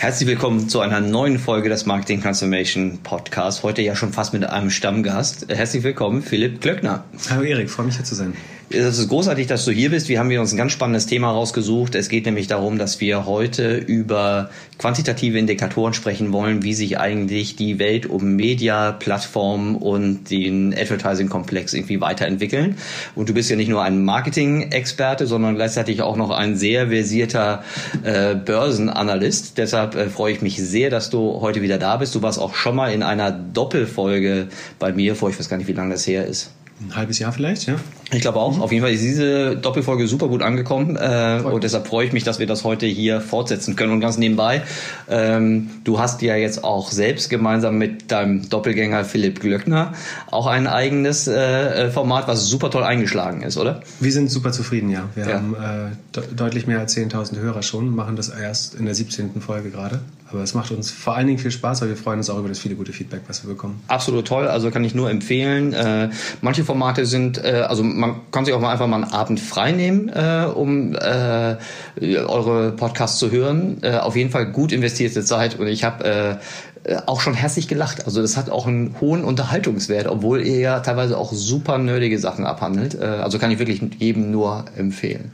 Herzlich willkommen zu einer neuen Folge des Marketing Transformation Podcast. Heute ja schon fast mit einem Stammgast. Herzlich willkommen, Philipp Klöckner. Hallo Erik, freue mich hier zu sein. Es ist großartig, dass du hier bist. Wir haben uns ein ganz spannendes Thema rausgesucht. Es geht nämlich darum, dass wir heute über quantitative Indikatoren sprechen wollen, wie sich eigentlich die Welt um Media, Plattformen und den Advertising-Komplex irgendwie weiterentwickeln. Und du bist ja nicht nur ein Marketing-Experte, sondern gleichzeitig auch noch ein sehr versierter äh, Börsenanalyst. Deshalb äh, freue ich mich sehr, dass du heute wieder da bist. Du warst auch schon mal in einer Doppelfolge bei mir vor, ich weiß gar nicht, wie lange das her ist. Ein halbes Jahr vielleicht, ja? Ich glaube auch. Mhm. Auf jeden Fall ist diese Doppelfolge super gut angekommen äh, und deshalb freue ich mich, dass wir das heute hier fortsetzen können. Und ganz nebenbei, ähm, du hast ja jetzt auch selbst gemeinsam mit deinem Doppelgänger Philipp Glöckner auch ein eigenes äh, Format, was super toll eingeschlagen ist, oder? Wir sind super zufrieden, ja. Wir ja. haben äh, de deutlich mehr als 10.000 Hörer schon, machen das erst in der 17. Folge gerade. Aber es macht uns vor allen Dingen viel Spaß, weil wir freuen uns auch über das viele gute Feedback, was wir bekommen. Absolut toll, also kann ich nur empfehlen. Äh, manche Formate sind, äh, also man kann sich auch mal einfach mal einen Abend frei nehmen, äh, um äh, eure Podcasts zu hören. Äh, auf jeden Fall gut investierte Zeit und ich habe äh, auch schon herzlich gelacht. Also das hat auch einen hohen Unterhaltungswert, obwohl ihr ja teilweise auch super nerdige Sachen abhandelt. Äh, also kann ich wirklich jedem nur empfehlen.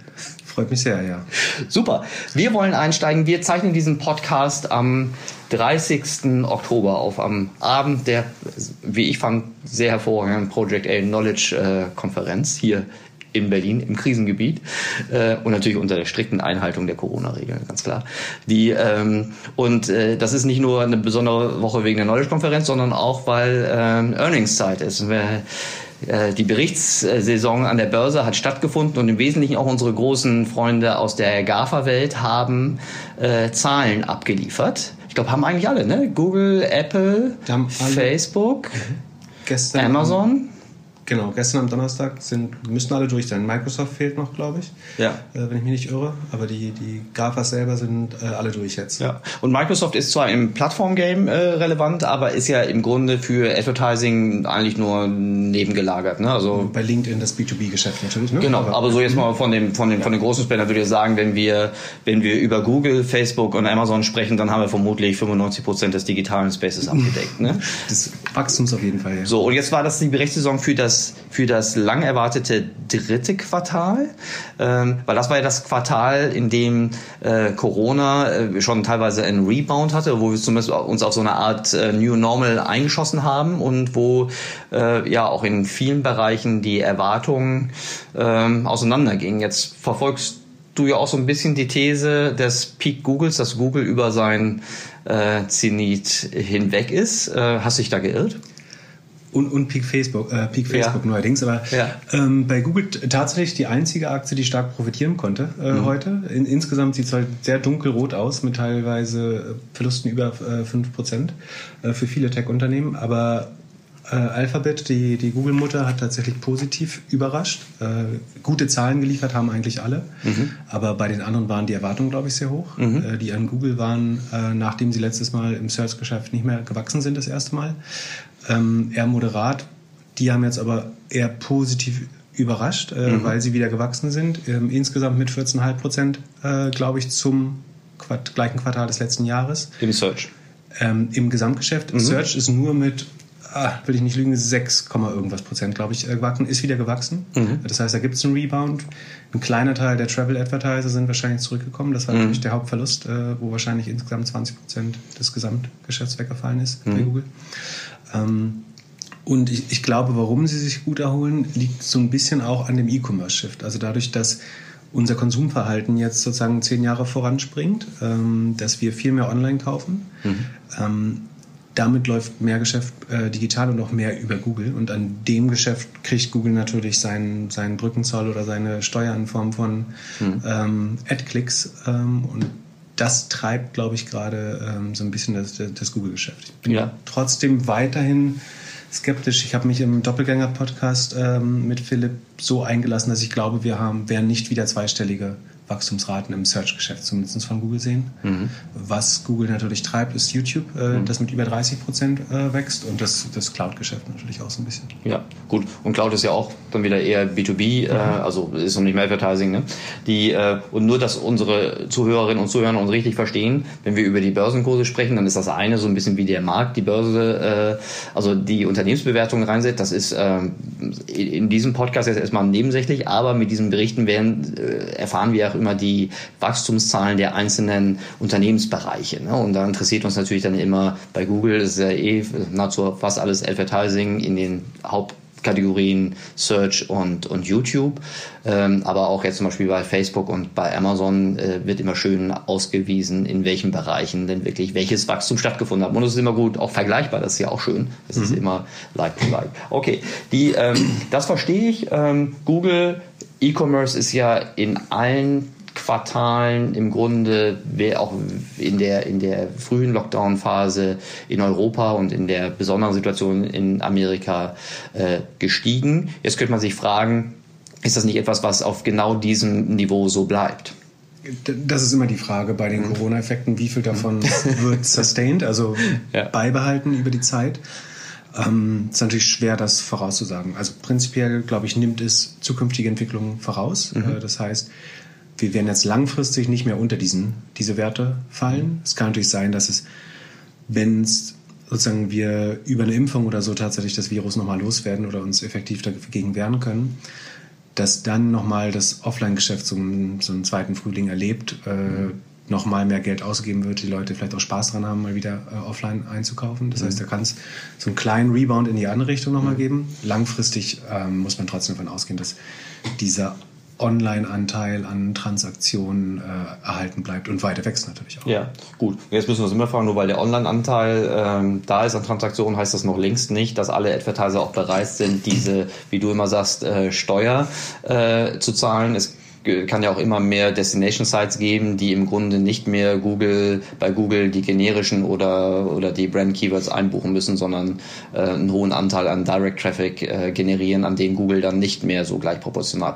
Freut mich sehr, ja. Super. Wir wollen einsteigen. Wir zeichnen diesen Podcast am 30. Oktober auf, am Abend der, wie ich fand, sehr hervorragenden Project A Knowledge äh, Konferenz hier in Berlin im Krisengebiet äh, und natürlich unter der strikten Einhaltung der Corona-Regeln, ganz klar. Die ähm, und äh, das ist nicht nur eine besondere Woche wegen der Knowledge-Konferenz, sondern auch weil ähm, Earnings-Zeit ist. Wir, die Berichtssaison an der Börse hat stattgefunden und im Wesentlichen auch unsere großen Freunde aus der GAFA-Welt haben äh, Zahlen abgeliefert. Ich glaube, haben eigentlich alle, ne? Google, Apple, Facebook, Gestern Amazon. Genau, gestern am Donnerstag sind, müssten alle durch sein. Microsoft fehlt noch, glaube ich. Ja. Äh, wenn ich mich nicht irre. Aber die, die GAFAs selber sind äh, alle durch jetzt. Ja. Und Microsoft ist zwar im Plattform-Game äh, relevant, aber ist ja im Grunde für Advertising eigentlich nur nebengelagert. Ne? Also Bei LinkedIn das B2B-Geschäft natürlich. Ne? Genau, aber, aber, so jetzt mal von dem, von dem, von den großen Spender würde ich sagen, wenn wir, wenn wir über Google, Facebook und Amazon sprechen, dann haben wir vermutlich 95 Prozent des digitalen Spaces abgedeckt. Ne? Des Wachstums auf jeden Fall, ja. So, und jetzt war das die Berichtssaison für das das, für das lang erwartete dritte Quartal, ähm, weil das war ja das Quartal, in dem äh, Corona äh, schon teilweise einen Rebound hatte, wo wir zumindest uns auf so eine Art äh, New Normal eingeschossen haben und wo äh, ja auch in vielen Bereichen die Erwartungen ähm, auseinandergingen. Jetzt verfolgst du ja auch so ein bisschen die These des Peak Googles, dass Google über sein äh, Zenit hinweg ist. Äh, hast dich da geirrt? Und, und Peak Facebook, äh, Peak Facebook ja. neuerdings. Aber ja. ähm, bei Google tatsächlich die einzige Aktie, die stark profitieren konnte äh, mhm. heute. In, insgesamt sieht es halt sehr dunkelrot aus, mit teilweise Verlusten über äh, 5% äh, für viele Tech-Unternehmen. Aber äh, Alphabet, die, die Google-Mutter, hat tatsächlich positiv überrascht. Äh, gute Zahlen geliefert haben eigentlich alle. Mhm. Aber bei den anderen waren die Erwartungen, glaube ich, sehr hoch. Mhm. Äh, die an Google waren, äh, nachdem sie letztes Mal im Search-Geschäft nicht mehr gewachsen sind, das erste Mal ähm, eher moderat. Die haben jetzt aber eher positiv überrascht, äh, mhm. weil sie wieder gewachsen sind. Ähm, insgesamt mit 14,5 Prozent, äh, glaube ich, zum Quart gleichen Quartal des letzten Jahres. Im Search? Ähm, Im Gesamtgeschäft. Mhm. Search ist nur mit, ah, will ich nicht lügen, 6, irgendwas Prozent, glaube ich, äh, gewachsen, ist wieder gewachsen. Mhm. Das heißt, da gibt es einen Rebound. Ein kleiner Teil der Travel Advertiser sind wahrscheinlich zurückgekommen. Das war mhm. nämlich der Hauptverlust, äh, wo wahrscheinlich insgesamt 20 Prozent des Gesamtgeschäfts weggefallen ist bei mhm. Google. Ähm, und ich, ich, glaube, warum sie sich gut erholen, liegt so ein bisschen auch an dem E-Commerce-Shift. Also dadurch, dass unser Konsumverhalten jetzt sozusagen zehn Jahre voranspringt, ähm, dass wir viel mehr online kaufen. Mhm. Ähm, damit läuft mehr Geschäft äh, digital und auch mehr über Google. Und an dem Geschäft kriegt Google natürlich seinen, seinen Brückenzoll oder seine Steuer in Form von mhm. ähm, Ad-Clicks. Ähm, und das treibt, glaube ich, gerade ähm, so ein bisschen das, das Google-Geschäft. Ich bin ja. trotzdem weiterhin skeptisch. Ich habe mich im Doppelgänger-Podcast ähm, mit Philipp so eingelassen, dass ich glaube, wir haben, werden nicht wieder zweistellige Wachstumsraten im Search-Geschäft, zumindest von Google sehen. Mhm. Was Google natürlich treibt, ist YouTube, äh, mhm. das mit über 30 Prozent äh, wächst und das, das Cloud-Geschäft natürlich auch so ein bisschen. Ja, gut. Und Cloud ist ja auch dann wieder eher B2B, äh, mhm. also ist noch nicht mehr Advertising. Ne? Die, äh, und nur, dass unsere Zuhörerinnen und Zuhörer uns richtig verstehen, wenn wir über die Börsenkurse sprechen, dann ist das eine so ein bisschen wie der Markt, die Börse, äh, also die Unternehmensbewertung reinsetzt. Das ist ähm, in diesem Podcast jetzt erstmal nebensächlich, aber mit diesen Berichten werden, äh, erfahren wir auch immer die Wachstumszahlen der einzelnen Unternehmensbereiche. Ne? Und da interessiert uns natürlich dann immer bei Google, ist ja eh nahezu fast alles Advertising in den Hauptkategorien Search und, und YouTube. Ähm, aber auch jetzt zum Beispiel bei Facebook und bei Amazon äh, wird immer schön ausgewiesen, in welchen Bereichen denn wirklich welches Wachstum stattgefunden hat. Und das ist immer gut, auch vergleichbar, das ist ja auch schön. Es mhm. ist immer like to like. Okay, die, ähm, das verstehe ich. Ähm, Google E-Commerce ist ja in allen Quartalen im Grunde auch in der, in der frühen Lockdown-Phase in Europa und in der besonderen Situation in Amerika äh, gestiegen. Jetzt könnte man sich fragen, ist das nicht etwas, was auf genau diesem Niveau so bleibt? Das ist immer die Frage bei den mhm. Corona-Effekten, wie viel davon wird sustained, also ja. beibehalten über die Zeit. Ähm, ist natürlich schwer, das vorauszusagen. Also prinzipiell, glaube ich, nimmt es zukünftige Entwicklungen voraus. Mhm. Äh, das heißt, wir werden jetzt langfristig nicht mehr unter diesen, diese Werte fallen. Es kann natürlich sein, dass es, wenn es sozusagen wir über eine Impfung oder so tatsächlich das Virus nochmal loswerden oder uns effektiv dagegen wehren können, dass dann nochmal das Offline-Geschäft so, so, einen zweiten Frühling erlebt, äh, nochmal mehr Geld ausgeben wird, die Leute vielleicht auch Spaß dran haben, mal wieder äh, offline einzukaufen. Das mhm. heißt, da kann es so einen kleinen Rebound in die andere Richtung nochmal mhm. geben. Langfristig ähm, muss man trotzdem davon ausgehen, dass dieser Online-Anteil an Transaktionen äh, erhalten bleibt und weiter wächst natürlich auch. Ja, gut. Jetzt müssen wir uns immer fragen, nur weil der Online-Anteil ähm, da ist an Transaktionen, heißt das noch längst nicht, dass alle Advertiser auch bereit sind, diese, wie du immer sagst, äh, Steuer äh, zu zahlen. Es kann ja auch immer mehr Destination Sites geben, die im Grunde nicht mehr Google bei Google die generischen oder oder die Brand Keywords einbuchen müssen, sondern äh, einen hohen Anteil an Direct Traffic äh, generieren, an dem Google dann nicht mehr so gleich proportional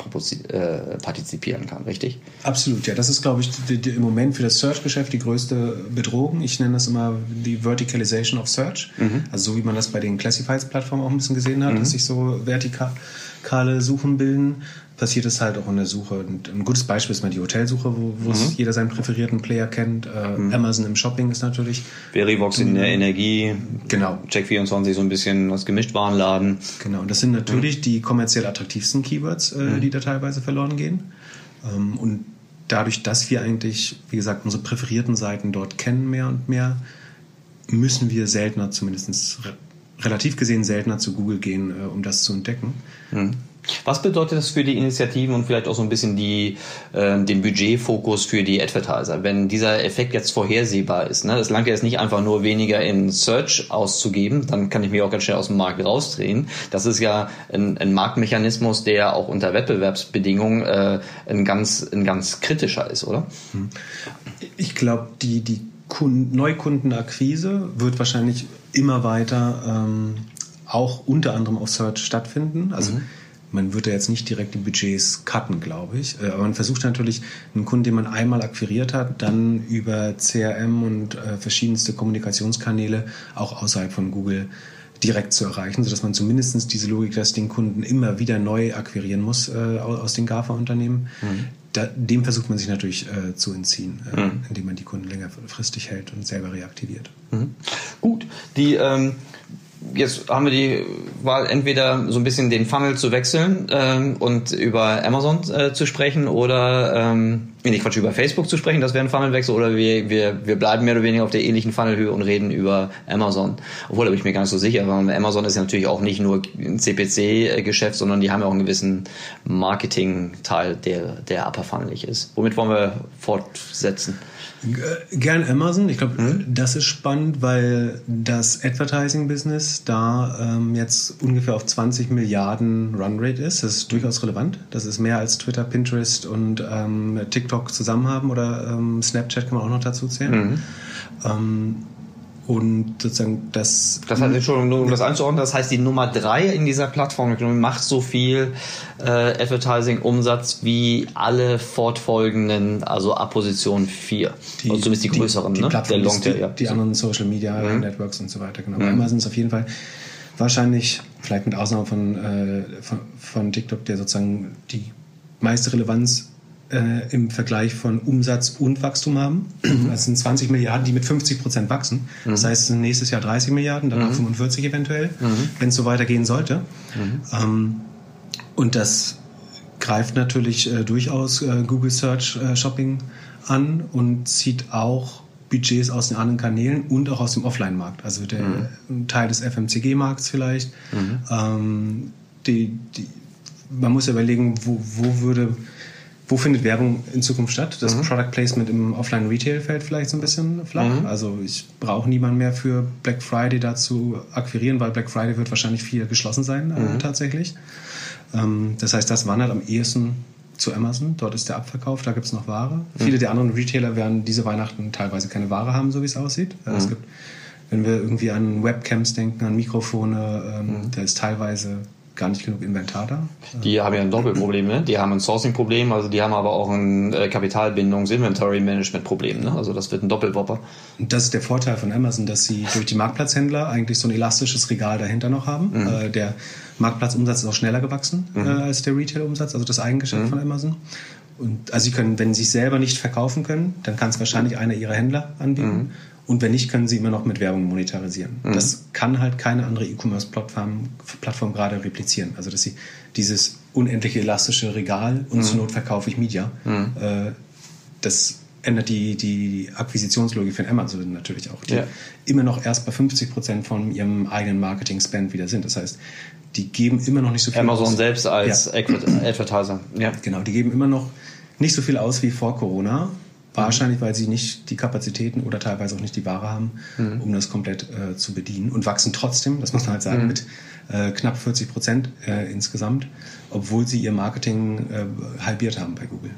äh, partizipieren kann, richtig? Absolut, ja. Das ist, glaube ich, die, die, im Moment für das Search-Geschäft die größte Bedrohung. Ich nenne das immer die Verticalization of Search. Mhm. Also so wie man das bei den Classifieds-Plattformen auch ein bisschen gesehen hat, mhm. dass sich so vertikale Suchen bilden passiert es halt auch in der Suche. Und ein gutes Beispiel ist mal die Hotelsuche, wo, mhm. jeder seinen präferierten Player kennt. Äh, mhm. Amazon im Shopping ist natürlich. Verivox in der Energie. Genau. Check24 so ein bisschen was Gemischtwarenladen. Genau. Und das sind natürlich mhm. die kommerziell attraktivsten Keywords, äh, mhm. die da teilweise verloren gehen. Ähm, und dadurch, dass wir eigentlich, wie gesagt, unsere präferierten Seiten dort kennen mehr und mehr, müssen wir seltener, zumindest relativ gesehen seltener zu Google gehen, äh, um das zu entdecken. Was bedeutet das für die Initiativen und vielleicht auch so ein bisschen die, äh, den Budgetfokus für die Advertiser? Wenn dieser Effekt jetzt vorhersehbar ist, ne? es langt ja jetzt nicht einfach nur weniger in Search auszugeben, dann kann ich mich auch ganz schnell aus dem Markt rausdrehen. Das ist ja ein, ein Marktmechanismus, der auch unter Wettbewerbsbedingungen äh, ein, ganz, ein ganz kritischer ist, oder? Hm. Ich glaube, die, die Kunden, Neukundenakquise wird wahrscheinlich immer weiter ähm, auch unter anderem auf Search stattfinden. Also mhm man wird ja jetzt nicht direkt die Budgets cutten, glaube ich. Äh, aber man versucht natürlich, einen Kunden, den man einmal akquiriert hat, dann über CRM und äh, verschiedenste Kommunikationskanäle auch außerhalb von Google direkt zu erreichen, sodass man zumindest diese Logik, dass den Kunden immer wieder neu akquirieren muss äh, aus den GAFA-Unternehmen, mhm. da, dem versucht man sich natürlich äh, zu entziehen, äh, mhm. indem man die Kunden längerfristig hält und selber reaktiviert. Mhm. Gut, die ähm, jetzt haben wir die Wahl, entweder so ein bisschen den Funnel zu wechseln ähm, und über Amazon äh, zu sprechen oder, ähm, nicht Quatsch, über Facebook zu sprechen, das wäre ein Funnelwechsel, oder wir, wir, wir bleiben mehr oder weniger auf der ähnlichen Funnelhöhe und reden über Amazon. Obwohl, da bin ich mir gar nicht so sicher, weil Amazon ist ja natürlich auch nicht nur ein CPC-Geschäft, sondern die haben ja auch einen gewissen Marketing-Teil, der, der upper funnelig ist. Womit wollen wir fortsetzen? Gern Amazon. Ich glaube, mhm. das ist spannend, weil das Advertising-Business da ähm, jetzt ungefähr auf 20 Milliarden Runrate ist. Das ist durchaus relevant. Das ist mehr als Twitter, Pinterest und ähm, TikTok zusammen haben oder ähm, Snapchat kann man auch noch dazu zählen. Mhm. Und sozusagen das. Das heißt, Entschuldigung, um das einzuordnen, das heißt, die Nummer drei in dieser Plattform macht so viel äh, Advertising-Umsatz wie alle fortfolgenden, also ab Position 4. Die, also zumindest die größeren, die, die ne? Plattform, Der Long die, ja. die anderen Social Media Mhm. Networks und so weiter, genau. Bei Amazon ist auf jeden Fall wahrscheinlich, vielleicht mit Ausnahme von, äh, von, von TikTok, der sozusagen die meiste Relevanz äh, im Vergleich von Umsatz und Wachstum haben. Das sind 20 Milliarden, die mit 50 Prozent wachsen. Das heißt, nächstes Jahr 30 Milliarden, dann 45 eventuell, wenn es so weitergehen sollte. Ähm, und das greift natürlich äh, durchaus äh, Google Search äh, Shopping an und zieht auch Budgets aus den anderen Kanälen und auch aus dem Offline-Markt. Also der Teil des FMCG-Markts vielleicht. Ähm, die, die, man muss ja überlegen, wo, wo würde wo findet Werbung in Zukunft statt? Das Product Placement im Offline-Retail fällt vielleicht so ein bisschen flach. Also ich brauche niemanden mehr für Black Friday dazu akquirieren, weil Black Friday wird wahrscheinlich viel geschlossen sein äh, tatsächlich. Ähm, das heißt, das wandert am ehesten zu Amazon. Dort ist der Abverkauf, da gibt es noch Ware. Viele der anderen Retailer werden diese Weihnachten teilweise keine Ware haben, so wie es aussieht. Äh, Es gibt, wenn wir irgendwie an Webcams denken, an Mikrofone, ähm, da ist teilweise gar nicht genug Inventar da. Die haben ja ein Doppelproblem, ne? Die haben ein Sourcing-Problem, also die haben aber auch ein äh, Kapitalbindungs-Inventory-Management-Problem, ne? Also das wird ein Doppelwopper. Und das ist der Vorteil von Amazon, dass sie durch die Marktplatzhändler eigentlich so ein elastisches Regal dahinter noch haben. Äh, der Marktplatzumsatz ist auch schneller gewachsen äh, als der Retail-Umsatz, also das Eigengeschäft von Amazon. Und also sie können, wenn sie sich selber nicht verkaufen können, dann kann es wahrscheinlich einer ihrer Händler anbieten. Und wenn nicht, können sie immer noch mit Werbung monetarisieren. Das kann halt keine andere E-Commerce-Plattform Plattform gerade replizieren. Also dass sie dieses unendliche elastische Regal und zur Not verkaufe ich Media. Äh, das ändert die, die Akquisitionslogik von Amazon natürlich auch, die Ja. immer noch erst bei 50 Prozent von ihrem eigenen Marketing-Spend wieder sind. Das heißt, die geben immer noch nicht so viel Amazon aus. selbst als Ja. Adver- Advertiser. Ja. Genau, die geben immer noch nicht so viel aus wie vor Corona. Wahrscheinlich, weil sie nicht die Kapazitäten oder teilweise auch nicht die Ware haben, um das komplett äh, zu bedienen und wachsen trotzdem, das muss man halt sagen, mit äh, knapp 40 Prozent äh, insgesamt, obwohl sie ihr Marketing äh, halbiert haben bei Google.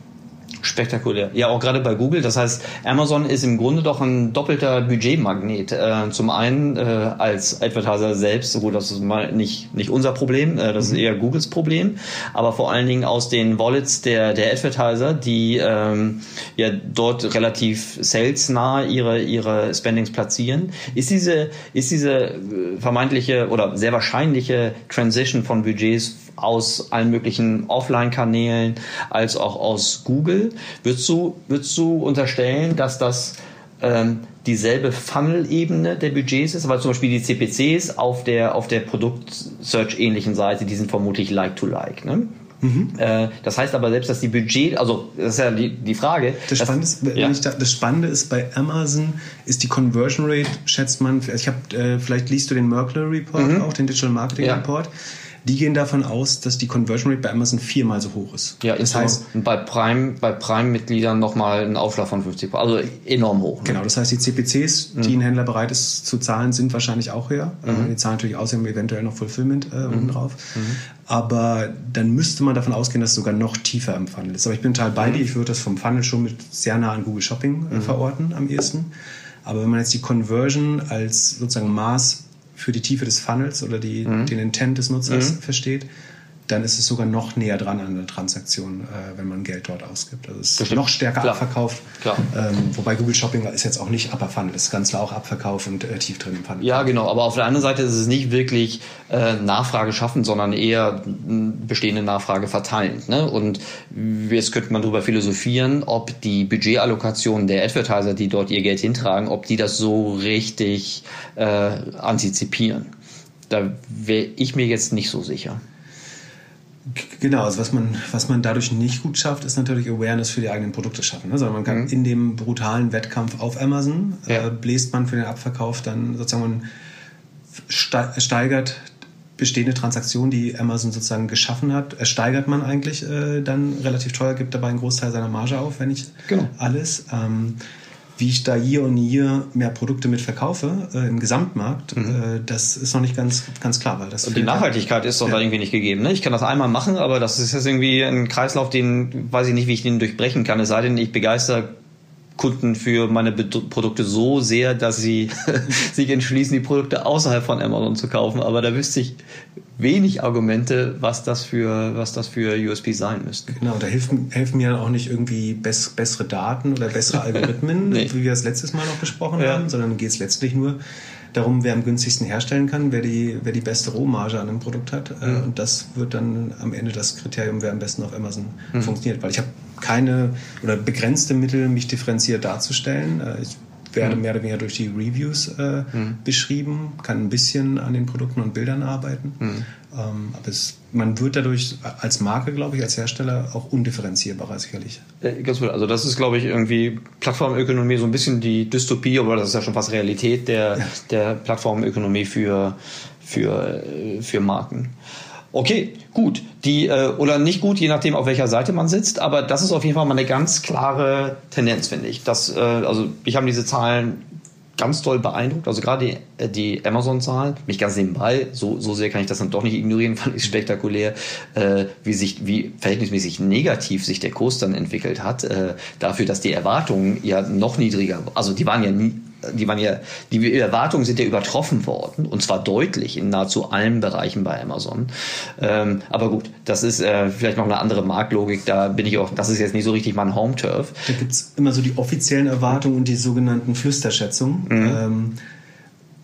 Spektakulär. Ja, auch gerade bei Google. Das heißt, Amazon ist im Grunde doch ein doppelter Budgetmagnet. Äh, zum einen äh, als Advertiser selbst, so gut, das ist mal nicht, nicht unser Problem, äh, das ist eher Googles Problem, aber vor allen Dingen aus den Wallets der, der Advertiser, die ähm, ja dort relativ salesnah ihre, ihre Spendings platzieren. Ist diese, ist diese äh, vermeintliche oder sehr wahrscheinliche Transition von Budgets aus allen möglichen Offline-Kanälen als auch aus Google. Würdest du, würdest du unterstellen, dass das ähm, dieselbe Funnel-Ebene der Budgets ist? Weil zum Beispiel die CPCs auf der, auf der Produkt-Search-ähnlichen Seite, die sind vermutlich Like-to-Like. ne? Äh, das heißt aber selbst, dass die Budget, also das ist ja die, die Frage. Das dass- Spannende, ist, ja. da, das Spannende ist bei Amazon ist die Conversion Rate, schätzt man, also ich habe, äh, vielleicht liest du den Merkle Report auch, den Digital Marketing Mhm. Ja. Report. Die gehen davon aus, dass die Conversion Rate bei Amazon viermal so hoch ist. ja, das ist heißt, bei Prime, bei Prime-Mitgliedern nochmal ein Aufschlag von 50% also enorm hoch. ne? Genau, das heißt, die CPCs, Mhm. die ein Händler bereit ist zu zahlen, sind wahrscheinlich auch höher. Äh, Die zahlen natürlich außerdem eventuell noch Fulfillment äh, Mhm. drauf. Aber dann müsste man davon ausgehen, dass es sogar noch tiefer im Funnel ist. Aber ich bin total bei Mhm. dir. Ich würde das vom Funnel schon mit sehr nah an Google Shopping äh, verorten am ehesten. Aber wenn man jetzt die Conversion als sozusagen Maß für die Tiefe des Funnels oder die, Mhm. den Intent des Nutzers versteht, dann ist es sogar noch näher dran an der Transaktion, äh, wenn man Geld dort ausgibt. Also es ist noch stärker Klar. abverkauft. Klar. Ähm, wobei Google Shopping ist jetzt auch nicht Upper Funnel, ist ganz klar auch Abverkauf und äh, tief drin im Funnel. Ja, genau. Aber auf der anderen Seite ist es nicht wirklich äh, Nachfrage schaffen, sondern eher bestehende Nachfrage verteilen. Ne? Und jetzt könnte man darüber philosophieren, ob die Budgetallokation der Advertiser, die dort ihr Geld hintragen, ob die das so richtig äh, antizipieren. Da wäre ich mir jetzt nicht so sicher. Genau, also was man, was man dadurch nicht gut schafft, ist natürlich Awareness für die eigenen Produkte schaffen. Ne? Sondern man kann in dem brutalen Wettkampf auf Amazon, Ja. äh, bläst man für den Abverkauf dann sozusagen, man ste- steigert bestehende Transaktionen, die Amazon sozusagen geschaffen hat, äh, steigert man eigentlich äh, dann relativ teuer, gibt dabei einen Großteil seiner Marge auf, wenn nicht Genau. alles. Ähm, wie ich da year on year mehr Produkte mit verkaufe äh, im Gesamtmarkt, äh, das ist noch nicht ganz, ganz klar. Weil das Und die Nachhaltigkeit ist doch da irgendwie nicht gegeben. Ne? Ich kann das einmal machen, aber das ist jetzt irgendwie ein Kreislauf, den weiß ich nicht, wie ich den durchbrechen kann. Es sei denn, ich begeister Kunden für meine Produkte so sehr, dass sie sich entschließen, die Produkte außerhalb von Amazon zu kaufen. Aber da wüsste ich wenig Argumente, was das für, was das für USP sein müssten. Genau, da helfen, helfen mir auch nicht irgendwie bess, bessere Daten oder bessere Algorithmen, nee. wie wir das letztes Mal noch besprochen ja. haben, sondern geht es letztlich nur darum, wer am günstigsten herstellen kann, wer die, wer die beste Rohmarge an einem Produkt hat. Mhm. Und das wird dann am Ende das Kriterium, wer am besten auf Amazon mhm. funktioniert. Weil ich habe keine oder begrenzte Mittel, mich differenziert darzustellen. Äh, ich werde mhm. mehr oder weniger durch die Reviews äh, mhm. beschrieben, kann ein bisschen an den Produkten und Bildern arbeiten. Mhm. Ähm, aber es, man wird dadurch als Marke, glaube ich, als Hersteller auch undifferenzierbarer sicherlich. Äh, ganz gut. Also das ist, glaube ich, irgendwie Plattformökonomie so ein bisschen die Dystopie, aber das ist ja schon fast Realität der, ja. der Plattformökonomie für, für, äh, für Marken. Okay, gut. Die, äh, oder nicht gut, je nachdem, auf welcher Seite man sitzt, aber das ist auf jeden Fall mal eine ganz klare Tendenz, finde ich. Das, also ich habe diese Zahlen ganz toll beeindruckt. Also gerade die, die Amazon-Zahlen, mich ganz nebenbei, so, so sehr kann ich das dann doch nicht ignorieren, fand ich spektakulär, äh, wie sich, wie verhältnismäßig negativ sich der Kurs dann entwickelt hat, äh, dafür, dass die Erwartungen ja noch niedriger, also die waren ja nie, die waren ja, die Erwartungen sind ja übertroffen worden und zwar deutlich in nahezu allen Bereichen bei Amazon. Ähm, aber gut, das ist äh, vielleicht noch eine andere Marktlogik. Da bin ich auch, das ist jetzt nicht so richtig mein Home-Turf. Da gibt es immer so die offiziellen Erwartungen und die sogenannten Flüsterschätzungen. Mhm. Ähm,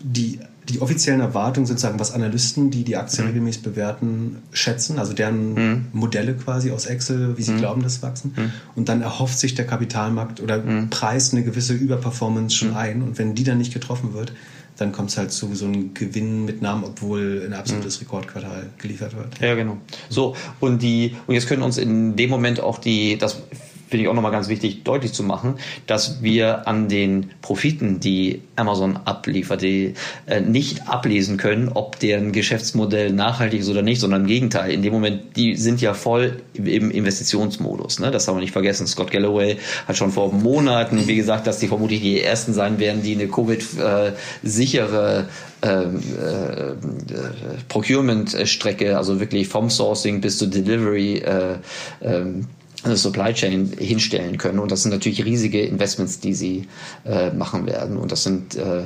die die offiziellen Erwartungen sozusagen, was Analysten, die die Aktie mhm. regelmäßig bewerten, schätzen, also deren mhm. Modelle quasi aus Excel, wie sie mhm. glauben, dass wachsen. Mhm. Und dann erhofft sich der Kapitalmarkt oder mhm. preist eine gewisse Überperformance schon mhm. ein. Und wenn die dann nicht getroffen wird, dann kommt es halt zu so einem Gewinn mit Namen, obwohl ein absolutes Rekordquartal geliefert wird. Ja, genau. So, und die, und jetzt können uns in dem Moment auch die, das finde ich auch nochmal ganz wichtig, deutlich zu machen, dass wir an den Profiten, die Amazon abliefert, die, äh, nicht ablesen können, ob deren Geschäftsmodell nachhaltig ist oder nicht, sondern im Gegenteil. In dem Moment, die sind ja voll im Investitionsmodus. Ne? Das haben wir nicht vergessen. Scott Galloway hat schon vor Monaten, wie gesagt, dass die vermutlich die ersten sein werden, die eine Covid-sichere ähm, äh, äh, Procurement-Strecke, also wirklich vom Sourcing bis zur Delivery äh, ähm, eine Supply Chain hinstellen können. Und das sind natürlich riesige Investments, die sie äh, machen werden. Und das sind äh,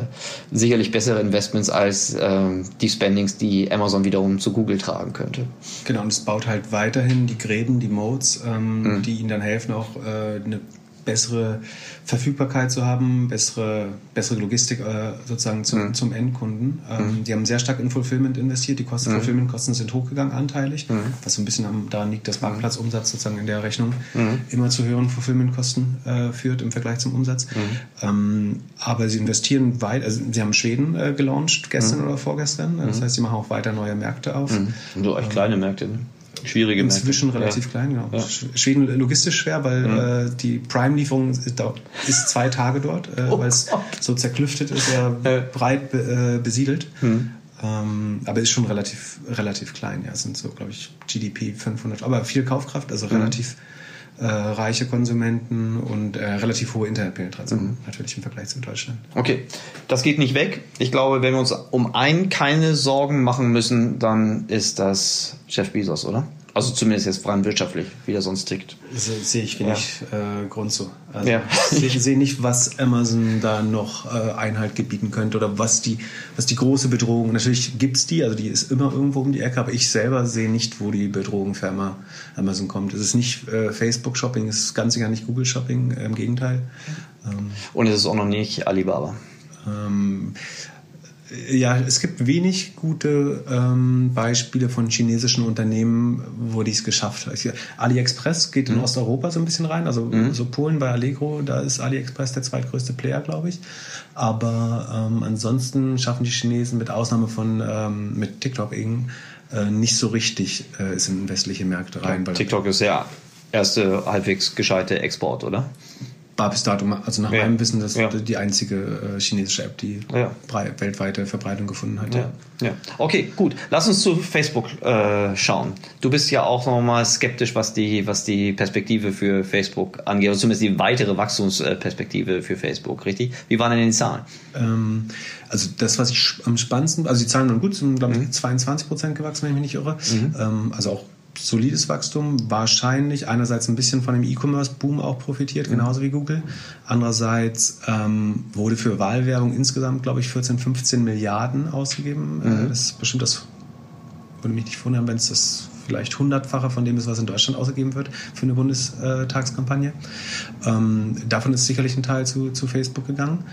sicherlich bessere Investments als äh, die Spendings, die Amazon wiederum zu Google tragen könnte. Genau, und es baut halt weiterhin die Gräben, die Modes, ähm, mhm. die ihnen dann helfen, auch äh, eine bessere Verfügbarkeit zu haben, bessere, bessere Logistik äh, sozusagen zum, mhm. zum Endkunden. Ähm, mhm. Die haben sehr stark in Fulfillment investiert. Die Kosten, mhm. Fulfillment-Kosten sind hochgegangen anteilig, mhm. was so ein bisschen am, daran liegt, dass Marktplatzumsatz sozusagen in der Rechnung mhm. immer zu höheren Fulfillment-Kosten äh, führt im Vergleich zum Umsatz. Mhm. Ähm, aber sie investieren weit, also sie haben Schweden äh, gelauncht gestern oder vorgestern. Das heißt, sie machen auch weiter neue Märkte auf. So echt ähm, kleine Märkte, ne? Schwierige Inzwischen Märkte. relativ ja. klein, genau. Ja. Schweden logistisch schwer, weil mhm. äh, die Prime-Lieferung ist, ist, zwei Tage dort, äh, oh weil es so zerklüftet ist, sehr breit be, äh, besiedelt. Mhm. Ähm, aber ist schon relativ, relativ klein, ja. Es sind so, glaube ich, GDP 500, aber viel Kaufkraft, also mhm. relativ äh, reiche Konsumenten und äh, relativ hohe Internetpenetration mhm. natürlich im Vergleich zu Deutschland. Okay, das geht nicht weg. Ich glaube, wenn wir uns um einen keine Sorgen machen müssen, dann ist das Jeff Bezos, oder? Also zumindest jetzt rein wirtschaftlich, wie der sonst tickt. Sehe ich wenig ja. äh, Grund zu. Also ja. Ich sehe nicht, was Amazon da noch äh, Einhalt gebieten könnte oder was die, was die große Bedrohung. Natürlich gibt es die, also die ist immer irgendwo um die Ecke, aber ich selber sehe nicht, wo die Bedrohung für Amazon kommt. Es ist nicht äh, Facebook-Shopping, es ist ganz sicher nicht Google-Shopping, im Gegenteil. Ähm, Und es ist auch noch nicht Alibaba. Ähm, ja, es gibt wenig gute ähm, Beispiele von chinesischen Unternehmen, wo die es geschafft haben. AliExpress geht in mhm. Osteuropa so ein bisschen rein, also mhm. so Polen bei Allegro, da ist AliExpress der zweitgrößte Player, glaube ich. Aber ähm, ansonsten schaffen die Chinesen mit Ausnahme von ähm, mit TikTok eben äh, nicht so richtig äh, es in westliche Märkte rein. Ja, TikTok ist ja erste halbwegs gescheite Export, oder? War bis dato, also nach ja. meinem Wissen, das ja. die einzige äh, chinesische App, die ja. weltweite Verbreitung gefunden hat. Ja. ja. Okay, gut. Lass uns zu Facebook äh, schauen. Du bist ja auch nochmal skeptisch, was die, was die Perspektive für Facebook angeht, oder zumindest die weitere Wachstumsperspektive für Facebook, richtig? Wie waren denn die Zahlen? Ähm, also das, was ich am spannendsten, also die Zahlen waren gut, sind glaube ich mhm. 22 Prozent gewachsen, wenn ich mich nicht irre. Mhm. Ähm, also auch solides Wachstum, wahrscheinlich einerseits ein bisschen von dem E-Commerce-Boom auch profitiert, Mhm. genauso wie Google. Andererseits ähm, wurde für Wahlwerbung insgesamt, glaube ich, 14, 15 Milliarden ausgegeben. Mhm. Äh, das ist bestimmt das, würde mich nicht wundern, wenn es das vielleicht hundertfache von dem ist, was in Deutschland ausgegeben wird für eine Bundestagskampagne. Ähm, davon ist sicherlich ein Teil zu, zu Facebook gegangen.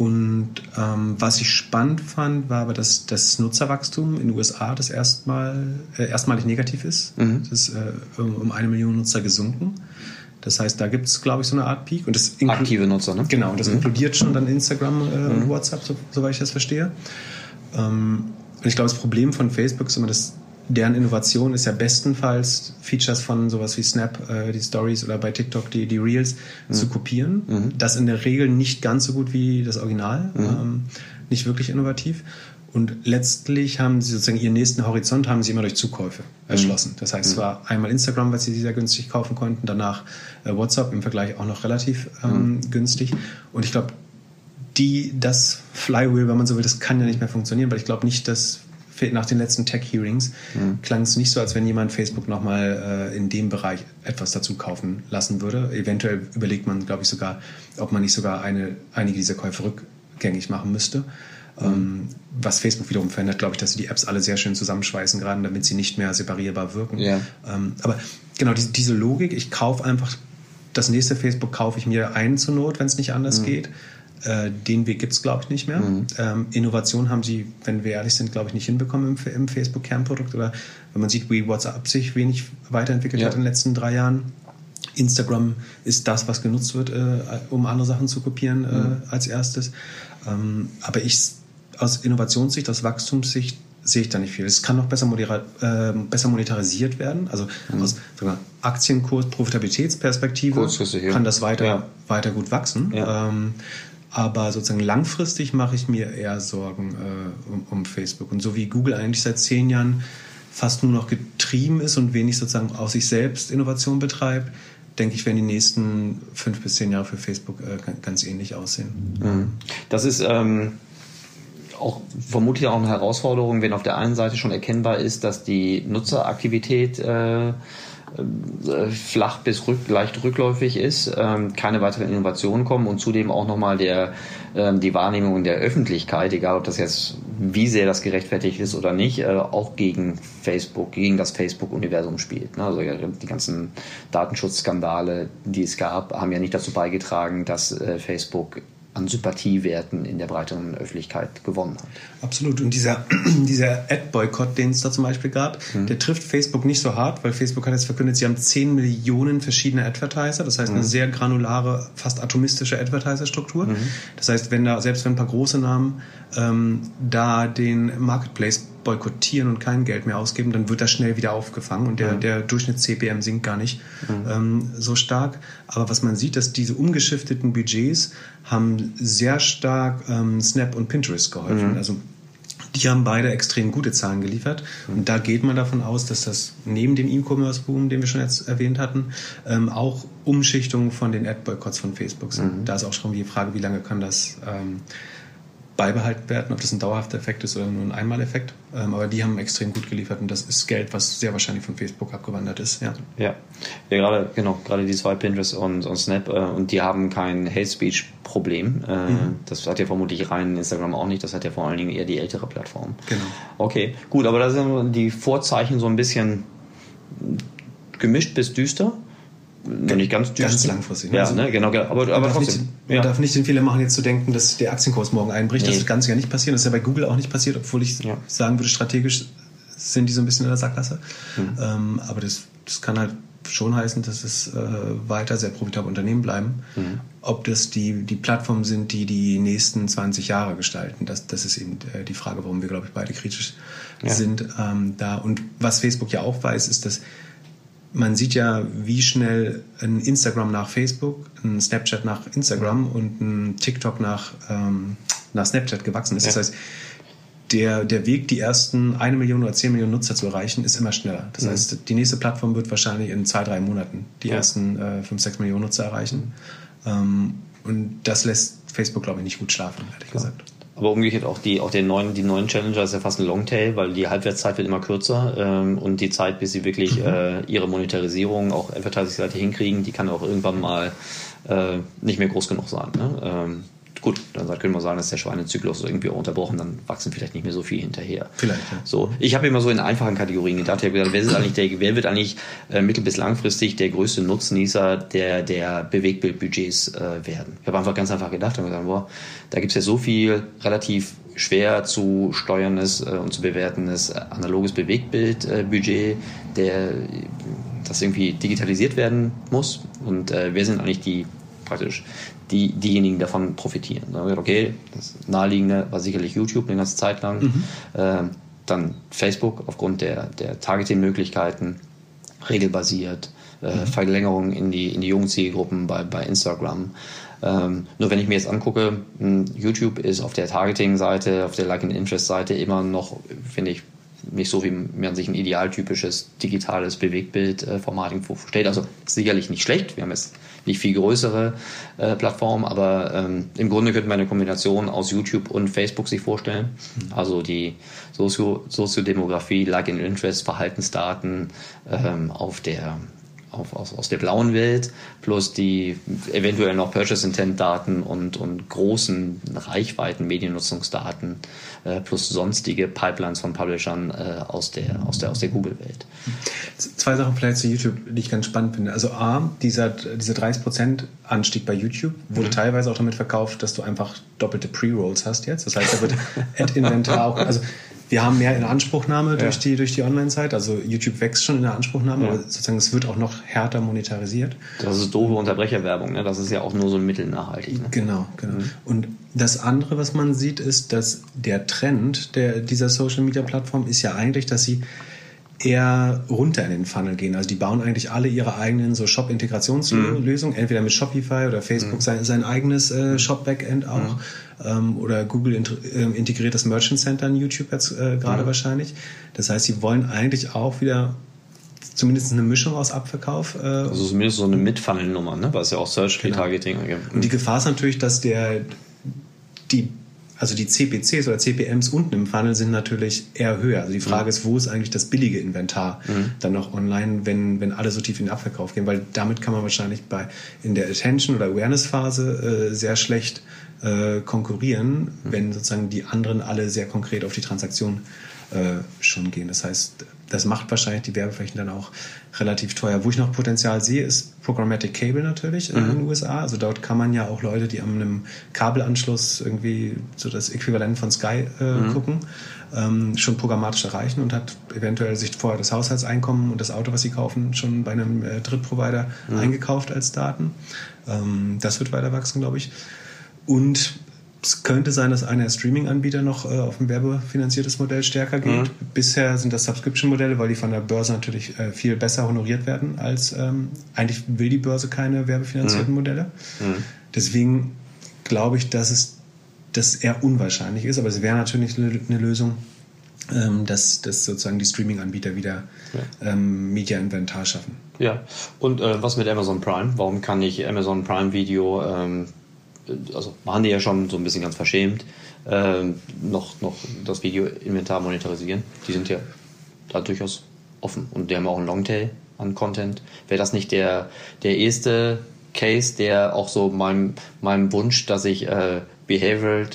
Und ähm, was ich spannend fand, war aber, dass das Nutzerwachstum in den USA das erstmal äh, erstmalig negativ ist. Mhm. Das ist äh, um eine Million Nutzer gesunken. Das heißt, da gibt es, glaube ich, so eine Art Peak. Und das Aktive Nutzer, ne? Genau, und das inkludiert schon dann Instagram äh, und WhatsApp, so, soweit ich das verstehe. Ähm, und ich glaube, das Problem von Facebook ist immer, dass deren Innovation ist ja bestenfalls Features von sowas wie Snap, äh, die Stories oder bei TikTok die, die Reels zu kopieren. Das in der Regel nicht ganz so gut wie das Original, ähm, nicht wirklich innovativ. Und letztlich haben sie sozusagen ihren nächsten Horizont haben sie immer durch Zukäufe erschlossen. Das heißt, es war einmal Instagram, was sie sehr günstig kaufen konnten, danach äh, WhatsApp im Vergleich auch noch relativ ähm, günstig. Und ich glaube, die, das Flywheel, wenn man so will, das kann ja nicht mehr funktionieren, weil ich glaube nicht, dass nach den letzten Tech-Hearings klang es nicht so, als wenn jemand Facebook nochmal äh, in dem Bereich etwas dazu kaufen lassen würde. Eventuell überlegt man, glaube ich, sogar, ob man nicht sogar eine, einige dieser Käufe rückgängig machen müsste. Ähm, was Facebook wiederum verändert, glaube ich, dass sie die Apps alle sehr schön zusammenschweißen, gerade damit sie nicht mehr separierbar wirken. Ja. Ähm, aber genau die, diese Logik, ich kaufe einfach das nächste Facebook kaufe ich mir ein zur Not, wenn es nicht anders geht. Äh, den Weg gibt es, glaube ich, nicht mehr. Ähm, Innovation haben sie, wenn wir ehrlich sind, glaube ich, nicht hinbekommen im, im Facebook-Kernprodukt. Oder wenn man sieht, wie WhatsApp sich wenig weiterentwickelt Ja. hat in den letzten drei Jahren. Instagram ist das, was genutzt wird, äh, um andere Sachen zu kopieren äh, als erstes. Ähm, aber ich aus Innovationssicht, aus Wachstumssicht sehe ich da nicht viel. Es kann noch besser, modera- äh, besser monetarisiert werden. Also aus sogar Aktienkurs, Profitabilitätsperspektive kann das weiter, Ja. weiter gut wachsen. Ja. Ähm, aber sozusagen langfristig mache ich mir eher Sorgen äh, um, um Facebook. Und so wie Google eigentlich seit zehn Jahren fast nur noch getrieben ist und wenig sozusagen aus sich selbst Innovation betreibt, denke ich, werden die nächsten fünf bis zehn Jahre für Facebook äh, ganz- ähnlich aussehen. Das ist ähm, auch vermutlich auch eine Herausforderung, wenn auf der einen Seite schon erkennbar ist, dass die Nutzeraktivität äh, flach bis rück, leicht rückläufig ist, ähm, keine weiteren Innovationen kommen und zudem auch nochmal der, ähm, die Wahrnehmung der Öffentlichkeit, egal ob das jetzt wie sehr das gerechtfertigt ist oder nicht, äh, auch gegen Facebook, gegen das Facebook-Universum spielt. Ne? Also die ganzen Datenschutzskandale, die es gab, haben ja nicht dazu beigetragen, dass äh, Facebook an Sympathiewerten in der breiteren Öffentlichkeit gewonnen hat. Absolut. Und dieser, dieser Ad-Boykott, den es da zum Beispiel gab, der trifft Facebook nicht so hart, weil Facebook hat jetzt verkündet, sie haben 10 Millionen verschiedene Advertiser. Das heißt, eine sehr granulare, fast atomistische Advertiser-Struktur. Das heißt, wenn da, selbst wenn ein paar große Namen ähm, da den Marketplace boykottieren und kein Geld mehr ausgeben, dann wird das schnell wieder aufgefangen und der, der Durchschnitts-CPM sinkt gar nicht ähm, so stark. Aber was man sieht, dass diese umgeschifteten Budgets haben sehr stark ähm, Snap und Pinterest geholfen. Also die haben beide extrem gute Zahlen geliefert. Und da geht man davon aus, dass das neben dem E-Commerce-Boom, den wir schon jetzt erwähnt hatten, ähm, auch Umschichtungen von den Ad-Boykotts von Facebook sind. Da ist auch schon die Frage, wie lange kann das ähm, beibehalten werden, ob das ein dauerhafter Effekt ist oder nur ein Einmaleffekt. Ähm, aber die haben extrem gut geliefert und das ist Geld, was sehr wahrscheinlich von Facebook abgewandert ist. Ja. Ja, ja gerade genau, gerade die zwei Pinterest und, und Snap äh, und die haben kein Hate Speech Problem. Äh, Das hat ja vermutlich rein Instagram auch nicht. Das hat ja vor allen Dingen eher die ältere Plattform. Genau. Okay, gut, aber da sind die Vorzeichen so ein bisschen gemischt bis düster. Noch nicht ganz düster. Ganz langfristig, ne? Ja, Also, ne, genau, genau. aber, aber trotzdem. Man ja. darf nicht den Fehler machen, jetzt zu denken, dass der Aktienkurs morgen einbricht. Das Nee. wird ganz sicher nicht passieren. Das ist ja bei Google auch nicht passiert, obwohl ich Ja. sagen würde, strategisch sind die so ein bisschen in der Sackgasse. Mhm. Ähm, aber das, das kann halt schon heißen, dass es äh, weiter sehr profitable Unternehmen bleiben. Mhm. Ob das die, die Plattformen sind, die die nächsten 20 Jahre gestalten, das, das ist eben äh, die Frage, warum wir, glaube ich, beide kritisch Ja. sind ähm, da. Und was Facebook ja auch weiß, ist, dass man sieht ja, wie schnell ein Instagram nach Facebook, ein Snapchat nach Instagram und ein TikTok nach, ähm, nach Snapchat gewachsen ist. Ja. Das heißt, der, der Weg, die ersten eine Million oder zehn Millionen Nutzer zu erreichen, ist immer schneller. Das heißt, die nächste Plattform wird wahrscheinlich in zwei, drei Monaten die Ja. ersten äh, fünf, sechs Millionen Nutzer erreichen. Ähm, und das lässt Facebook, glaube ich, nicht gut schlafen, ehrlich gesagt. Aber umgekehrt auch die, auch den neuen, die neuen Challenger ist ja fast ein Longtail, weil die Halbwertszeit wird immer kürzer ähm, und die Zeit, bis sie wirklich mhm. äh, ihre Monetarisierung auch Advertising-Seite hinkriegen, die kann auch irgendwann mal äh, nicht mehr groß genug sein. Ne? Ähm, gut, dann können wir sagen, dass der Schweinezyklus irgendwie unterbrochen, dann wachsen vielleicht nicht mehr so viel hinterher. Vielleicht, ja. So, ich habe immer so in einfachen Kategorien gedacht, ich habe gedacht, wer, ist eigentlich der, wer wird eigentlich äh, mittel- bis langfristig der größte Nutznießer der, der Bewegbildbudgets äh, werden? Ich habe einfach ganz einfach gedacht und gesagt, boah, da gibt es ja so viel relativ schwer zu steuerndes äh, und zu bewertendes äh, analoges Bewegtbildbudget, der das irgendwie digitalisiert werden muss. Und äh, wer sind eigentlich die praktisch die, diejenigen davon profitieren. Okay, das Naheliegende war sicherlich YouTube eine ganze Zeit lang. Mhm. Äh, dann Facebook aufgrund der, der Targeting-Möglichkeiten, regelbasiert, äh, mhm. Verlängerung in die, in die jungen Zielgruppen bei, bei Instagram. Ähm, nur wenn ich mir jetzt angucke, hm, YouTube ist auf der Targeting-Seite, auf der Like-and-Interest-Seite immer noch, finde ich, nicht so, wie man sich ein idealtypisches digitales Bewegtbild-Formating vorstellt. Also sicherlich nicht schlecht. Wir haben jetzt nicht viel größere äh, Plattform, aber ähm, im Grunde könnte man eine Kombination aus YouTube und Facebook sich vorstellen. Mhm. Also die Sozio Soziodemografie, Like in Interest, Verhaltensdaten ähm, auf der auf, aus, aus der blauen Welt plus die eventuell noch Purchase Intent Daten und, und großen Reichweiten Mediennutzungsdaten äh, plus sonstige Pipelines von Publishern äh, aus der, aus der, aus der Google-Welt. Zwei Sachen vielleicht zu YouTube, die ich ganz spannend finde. Also A, dieser, dieser 30% Anstieg bei YouTube wurde mhm. teilweise auch damit verkauft, dass du einfach doppelte Pre-Rolls hast jetzt. Das heißt, da wird Ad-Inventar auch, also wir haben mehr in Anspruchnahme durch ja. die, durch die Online-Zeit. Also YouTube wächst schon in der Anspruchnahme, ja. aber sozusagen es wird auch noch härter monetarisiert. Das ist doofe Unterbrecherwerbung, ne? Das ist ja auch nur so ein Mittel nachhaltig. Ne? Genau, genau. Mhm. Und das andere, was man sieht, ist, dass der Trend der, dieser Social-Media-Plattform ist ja eigentlich, dass sie eher runter in den Funnel gehen. Also die bauen eigentlich alle ihre eigenen so Shop-Integrationslösungen, mhm. entweder mit Shopify oder Facebook mhm. sein, sein eigenes äh, Shop-Backend auch. Mhm. Ähm, oder Google äh, integriert das Merchant Center in YouTube jetzt äh, gerade mhm. wahrscheinlich. Das heißt, sie wollen eigentlich auch wieder zumindest eine Mischung aus Abverkauf. Äh, also zumindest so eine Mid-Funnel-Nummer, ne? was ja auch Search Retargeting genau. Und die Gefahr ist natürlich, dass der die also die CPCs oder CPMs unten im Funnel sind natürlich eher höher. Also die Frage mhm. ist, wo ist eigentlich das billige Inventar mhm. dann noch online, wenn, wenn alle so tief in den Abverkauf gehen? Weil damit kann man wahrscheinlich bei in der Attention- oder Awareness-Phase äh, sehr schlecht äh, konkurrieren, mhm. wenn sozusagen die anderen alle sehr konkret auf die Transaktion äh, schon gehen. Das heißt, das macht wahrscheinlich die Werbeflächen dann auch relativ teuer. Wo ich noch Potenzial sehe, ist Programmatic Cable natürlich mhm. in den USA. Also dort kann man ja auch Leute, die an einem Kabelanschluss irgendwie so das Äquivalent von Sky äh, mhm. gucken, ähm, schon programmatisch erreichen und hat eventuell sich vorher das Haushaltseinkommen und das Auto, was sie kaufen, schon bei einem äh, Drittprovider mhm. eingekauft als Daten. Ähm, das wird weiter wachsen, glaube ich. Und es könnte sein, dass einer der Streaming-Anbieter noch äh, auf ein werbefinanziertes Modell stärker geht. Mhm. Bisher sind das Subscription-Modelle, weil die von der Börse natürlich äh, viel besser honoriert werden als ähm, eigentlich will die Börse keine werbefinanzierten mhm. Modelle. Mhm. Deswegen glaube ich, dass es das eher unwahrscheinlich ist, aber es wäre natürlich eine Lösung, ähm, dass, dass sozusagen die Streaming-Anbieter wieder ja. ähm, Media-Inventar schaffen. Ja, und äh, was mit Amazon Prime? Warum kann ich Amazon Prime Video ähm, also machen die ja schon so ein bisschen ganz verschämt, äh, noch, noch das Video-Inventar monetarisieren. Die sind ja da durchaus offen und die haben auch einen Longtail an Content. Wäre das nicht der, der erste Case, der auch so meinem, meinem Wunsch, dass ich äh, Behavioral äh,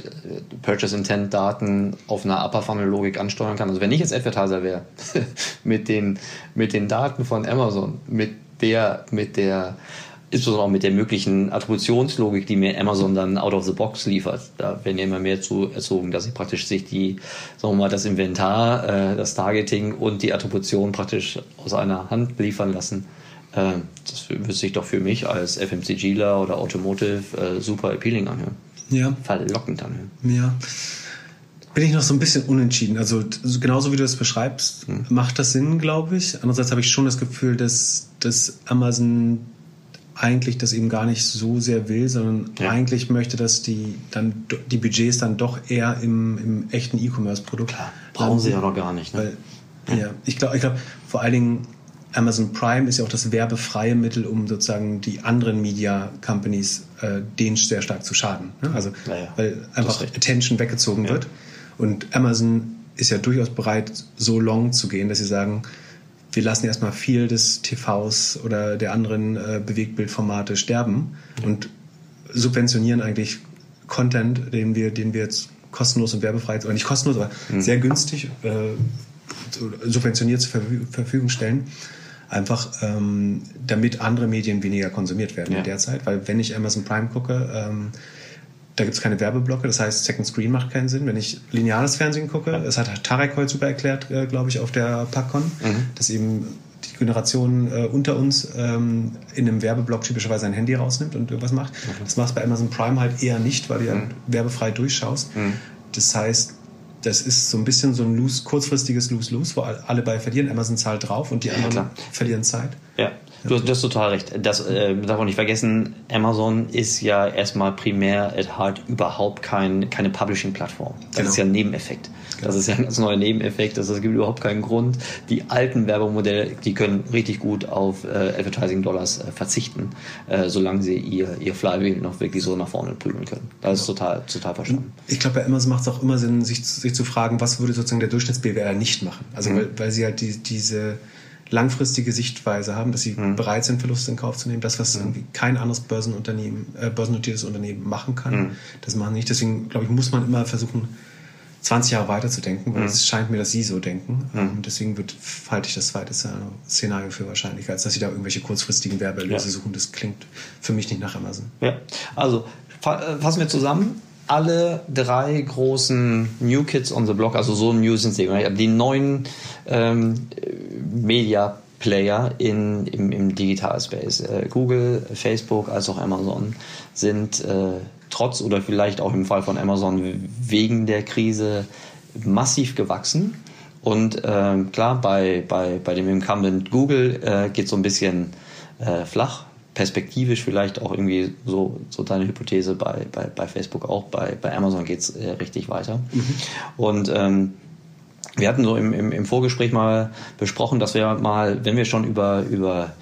Purchase Intent Daten auf einer Upper Funnel Logik ansteuern kann. Also wenn ich jetzt Advertiser wäre mit den, mit den Daten von Amazon, mit der, mit der insbesondere auch mit der möglichen Attributionslogik, die mir Amazon dann out of the box liefert. Da werden ja immer mehr zu erzogen, dass sie praktisch sich die, sagen wir mal, das Inventar, äh, das Targeting und die Attribution praktisch aus einer Hand liefern lassen. Äh, das würde sich doch für mich als FMCGler oder Automotive äh, super appealing anhören. Ja. Verlockend anhören. Ja bin ich noch so ein bisschen unentschieden. Also genauso wie du es beschreibst, hm. macht das Sinn, glaube ich. Andererseits habe ich schon das Gefühl, dass, dass Amazon eigentlich das eben gar nicht so sehr will, sondern ja. eigentlich möchte, dass die dann die Budgets dann doch eher im, im echten E-Commerce-Produkt brauchen sie ja noch gar nicht. Ne? Weil, ja. ja. ich glaube, ich glaube vor allen Dingen Amazon Prime ist ja auch das werbefreie Mittel, um sozusagen die anderen Media Companies äh, denen sehr stark zu schaden. Ne? Also ja, weil einfach Attention weggezogen wird. Und Amazon ist ja durchaus bereit, so long zu gehen, dass sie sagen, wir lassen erstmal viel des TVs oder der anderen äh, Bewegtbildformate sterben und subventionieren eigentlich Content, den wir, den wir jetzt kostenlos und werbefrei, oder nicht kostenlos, aber mhm. sehr günstig äh, subventioniert zur Verfügung stellen. Einfach ähm, damit andere Medien weniger konsumiert werden ja. in der Zeit. Weil wenn ich Amazon Prime gucke, ähm, da gibt es keine Werbeblocke, das heißt, Second Screen macht keinen Sinn. Wenn ich lineares Fernsehen gucke, das hat Tarek heute super erklärt, äh, glaube ich, auf der PackCon, mhm. dass eben die Generation äh, unter uns ähm, in einem Werbeblock typischerweise ein Handy rausnimmt und irgendwas macht. Mhm. Das machst du bei Amazon Prime halt eher nicht, weil du ja mhm. werbefrei durchschaust. Mhm. Das heißt, das ist so ein bisschen so ein lose, kurzfristiges Lose-Lose, wo alle bei verlieren. Amazon zahlt drauf und die anderen ja, verlieren Zeit. Ja. Du, du hast total recht. Das äh, darf man nicht vergessen. Amazon ist ja erstmal primär at heart überhaupt kein, keine Publishing-Plattform. Das genau. ist ja ein Nebeneffekt. Genau. Das ist ja ein ganz neuer Nebeneffekt. Das, es gibt überhaupt keinen Grund. Die alten Werbemodelle, die können richtig gut auf äh, Advertising-Dollars äh, verzichten, äh, solange sie ihr, ihr Flywheel noch wirklich so nach vorne prügeln können. Das ist total, total verstanden. Ich glaube, bei Amazon macht es auch immer Sinn, sich, sich zu fragen, was würde sozusagen der Durchschnitts-BWR nicht machen. Also mhm. weil, weil sie halt die, diese langfristige Sichtweise haben, dass sie mhm. bereit sind, Verluste in Kauf zu nehmen. Das, was mhm. irgendwie kein anderes Börsenunternehmen, äh, börsennotiertes Unternehmen machen kann, mhm. das machen nicht. Deswegen, glaube ich, muss man immer versuchen, 20 Jahre weiterzudenken, weil mhm. es scheint mir, dass sie so denken. Mhm. Ähm, deswegen wird, halte ich das zweite Szenario für wahrscheinlicher, als dass sie da irgendwelche kurzfristigen Werbeerlöse ja. suchen. Das klingt für mich nicht nach Amazon. Ja, also äh, fassen wir zusammen alle drei großen New Kids on the Block, also so new sind sie, die neuen ähm, Media Player in, im, im Digitalspace. Äh, Google, Facebook als auch Amazon sind äh, trotz oder vielleicht auch im Fall von Amazon wegen der Krise massiv gewachsen. Und äh, klar, bei, bei, bei dem Incumbent Google äh, geht so ein bisschen äh, flach perspektivisch vielleicht auch irgendwie so, so deine Hypothese bei, bei, bei Facebook auch, bei, bei Amazon geht's äh, richtig weiter. Mhm. Und ähm, wir hatten so im, im, im Vorgespräch mal besprochen, dass wir mal, wenn wir schon über, über